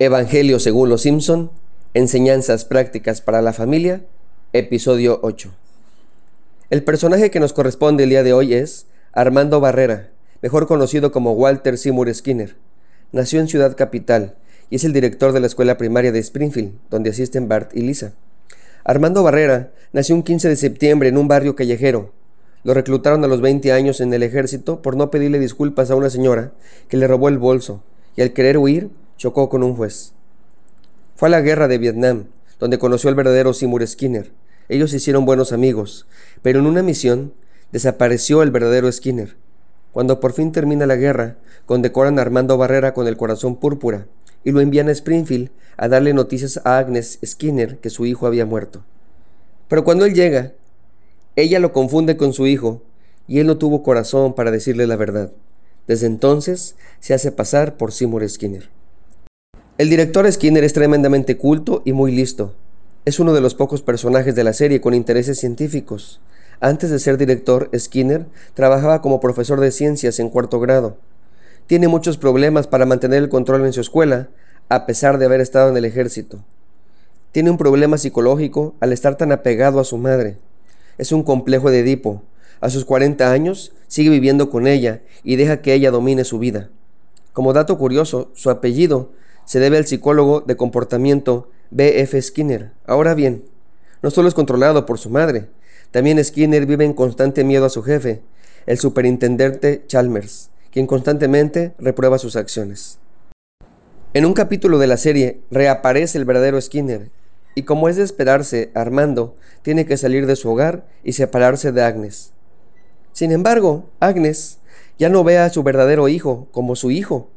Evangelio según los Simpson, Enseñanzas prácticas para la familia, episodio 8. El personaje que nos corresponde el día de hoy es Armando Barrera, mejor conocido como Walter Seymour Skinner. Nació en Ciudad Capital y es el director de la escuela primaria de Springfield, donde asisten Bart y Lisa. Armando Barrera nació un 15 de septiembre en un barrio callejero. Lo reclutaron a los 20 años en el ejército por no pedirle disculpas a una señora que le robó el bolso y al querer huir chocó con un juez. Fue a la guerra de Vietnam, donde conoció al verdadero Seymour Skinner. Ellos se hicieron buenos amigos, pero en una misión desapareció el verdadero Skinner. Cuando por fin termina la guerra, condecoran a Armando Barrera con el corazón púrpura y lo envían a Springfield a darle noticias a Agnes Skinner que su hijo había muerto. Pero cuando él llega, ella lo confunde con su hijo y él no tuvo corazón para decirle la verdad. Desde entonces se hace pasar por Seymour Skinner. El director Skinner es tremendamente culto y muy listo. Es uno de los pocos personajes de la serie con intereses científicos. Antes de ser director, Skinner trabajaba como profesor de ciencias en cuarto grado. Tiene muchos problemas para mantener el control en su escuela, a pesar de haber estado en el ejército. Tiene un problema psicológico al estar tan apegado a su madre. Es un complejo de Edipo. A sus 40 años sigue viviendo con ella y deja que ella domine su vida. Como dato curioso, su apellido se debe al psicólogo de comportamiento B.F. Skinner. Ahora bien, no solo es controlado por su madre, también Skinner vive en constante miedo a su jefe, el superintendente Chalmers, quien constantemente reprueba sus acciones. En un capítulo de la serie reaparece el verdadero Skinner, y como es de esperarse, Armando tiene que salir de su hogar y separarse de Agnes. Sin embargo, Agnes ya no ve a su verdadero hijo como su hijo,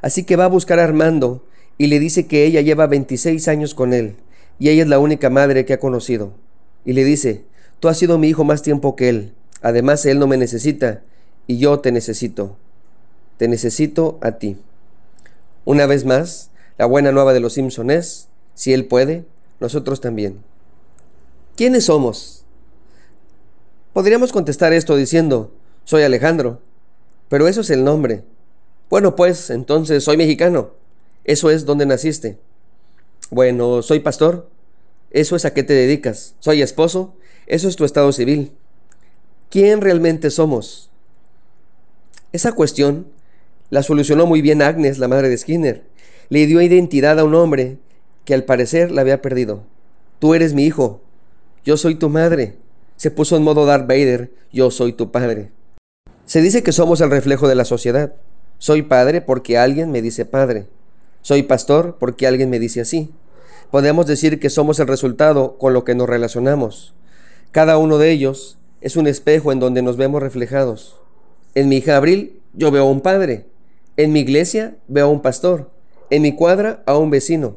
así que va a buscar a Armando y le dice que ella lleva 26 años con él y ella es la única madre que ha conocido. Y le dice, tú has sido mi hijo más tiempo que él, además él no me necesita y yo te necesito. Te necesito a ti. Una vez más, la buena nueva de los Simpson es, si él puede, nosotros también. ¿Quiénes somos? Podríamos contestar esto diciendo, soy Alejandro, pero eso es el nombre. Bueno, pues entonces soy mexicano. Eso es donde naciste. Bueno, soy pastor. Eso es a qué te dedicas. Soy esposo. Eso es tu estado civil. ¿Quién realmente somos? Esa cuestión la solucionó muy bien Agnes, la madre de Skinner. Le dio identidad a un hombre que al parecer la había perdido. Tú eres mi hijo. Yo soy tu madre. Se puso en modo Darth Vader. Yo soy tu padre. Se dice que somos el reflejo de la sociedad. Soy padre porque alguien me dice padre. Soy pastor porque alguien me dice así. Podemos decir que somos el resultado con lo que nos relacionamos. Cada uno de ellos es un espejo en donde nos vemos reflejados. En mi hija Abril yo veo a un padre. En mi iglesia veo a un pastor. En mi cuadra a un vecino.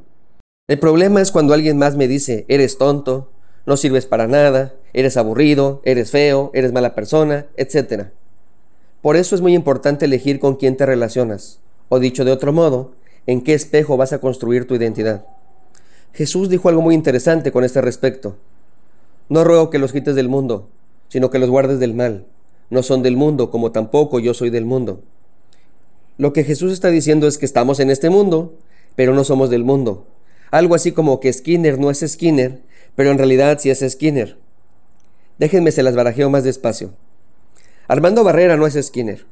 El problema es cuando alguien más me dice, eres tonto, no sirves para nada, eres aburrido, eres feo, eres mala persona, etc. Por eso es muy importante elegir con quién te relacionas, o dicho de otro modo, en qué espejo vas a construir tu identidad. Jesús dijo algo muy interesante con este respecto. No ruego que los quites del mundo, sino que los guardes del mal. No son del mundo, como tampoco yo soy del mundo. Lo que Jesús está diciendo es que estamos en este mundo, pero no somos del mundo. Algo así como que Skinner no es Skinner, pero en realidad sí es Skinner. Déjenme se las barajeo más despacio. Armando Barrera no es Skinner,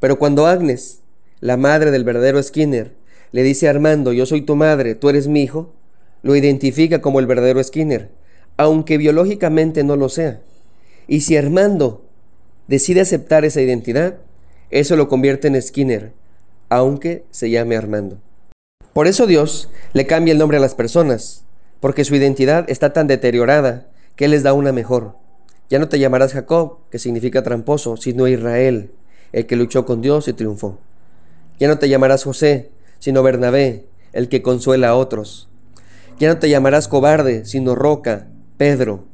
pero cuando Agnes, la madre del verdadero Skinner, le dice a Armando, yo soy tu madre, tú eres mi hijo, lo identifica como el verdadero Skinner, aunque biológicamente no lo sea. Y si Armando decide aceptar esa identidad, eso lo convierte en Skinner, aunque se llame Armando. Por eso Dios le cambia el nombre a las personas, porque su identidad está tan deteriorada que les da una mejor. Ya no te llamarás Jacob, que significa tramposo, sino Israel, el que luchó con Dios y triunfó. Ya no te llamarás José, sino Bernabé, el que consuela a otros. Ya no te llamarás cobarde, sino Roca, Pedro.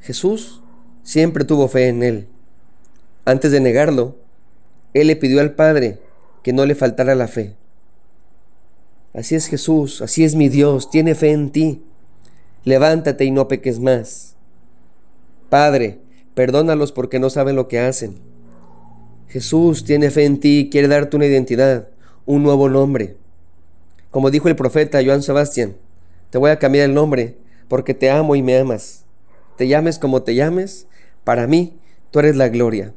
Jesús siempre tuvo fe en él. Antes de negarlo, él le pidió al Padre que no le faltara la fe. Así es Jesús, así es mi Dios, tiene fe en ti. Levántate y no peques más. Padre, perdónalos porque no saben lo que hacen. Jesús tiene fe en ti quiere darte una identidad, un nuevo nombre. Como dijo el profeta Joan Sebastián, te voy a cambiar el nombre porque te amo y me amas. Te llames como te llames, para mí tú eres la gloria.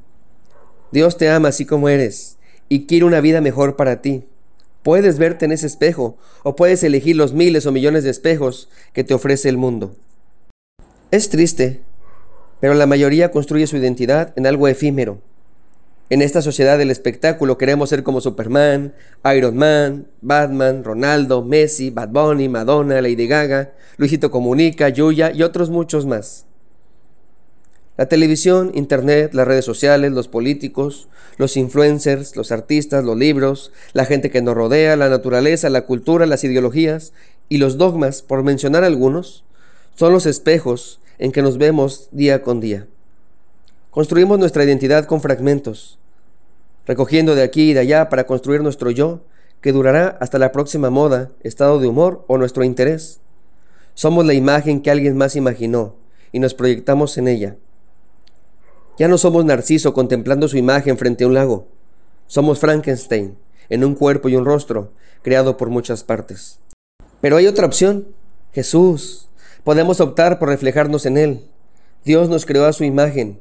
Dios te ama así como eres y quiere una vida mejor para ti. Puedes verte en ese espejo o puedes elegir los miles o millones de espejos que te ofrece el mundo. Es triste, pero la mayoría construye su identidad en algo efímero. En esta sociedad del espectáculo queremos ser como Superman, Iron Man, Batman, Ronaldo, Messi, Bad Bunny, Madonna, Lady Gaga, Luisito Comunica, Yuya y otros muchos más. La televisión, internet, las redes sociales, los políticos, los influencers, los artistas, los libros, la gente que nos rodea, la naturaleza, la cultura, las ideologías y los dogmas, por mencionar algunos, son los espejos en que nos vemos día con día. Construimos nuestra identidad con fragmentos, recogiendo de aquí y de allá para construir nuestro yo, que durará hasta la próxima moda, estado de humor o nuestro interés. Somos la imagen que alguien más imaginó y nos proyectamos en ella. Ya no somos Narciso contemplando su imagen frente a un lago. Somos Frankenstein, en un cuerpo y un rostro, creado por muchas partes. Pero hay otra opción, Jesús. Podemos optar por reflejarnos en Él. Dios nos creó a su imagen.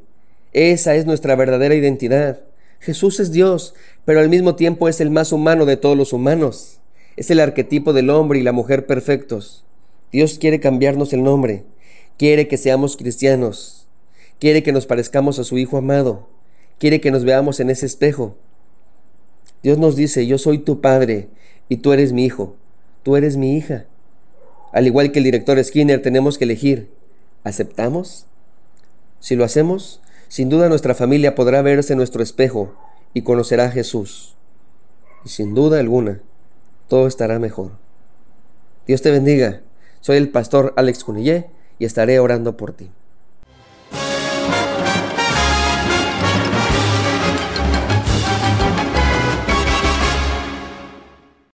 Esa es nuestra verdadera identidad. Jesús es Dios, pero al mismo tiempo es el más humano de todos los humanos. Es el arquetipo del hombre y la mujer perfectos. Dios quiere cambiarnos el nombre. Quiere que seamos cristianos. Quiere que nos parezcamos a su Hijo amado. Quiere que nos veamos en ese espejo. Dios nos dice, yo soy tu Padre y tú eres mi Hijo. Tú eres mi hija. Al igual que el director Skinner, tenemos que elegir. ¿Aceptamos? Si lo hacemos, sin duda nuestra familia podrá verse en nuestro espejo y conocerá a Jesús. Y sin duda alguna, todo estará mejor. Dios te bendiga. Soy el pastor Alex Cunillé y estaré orando por ti.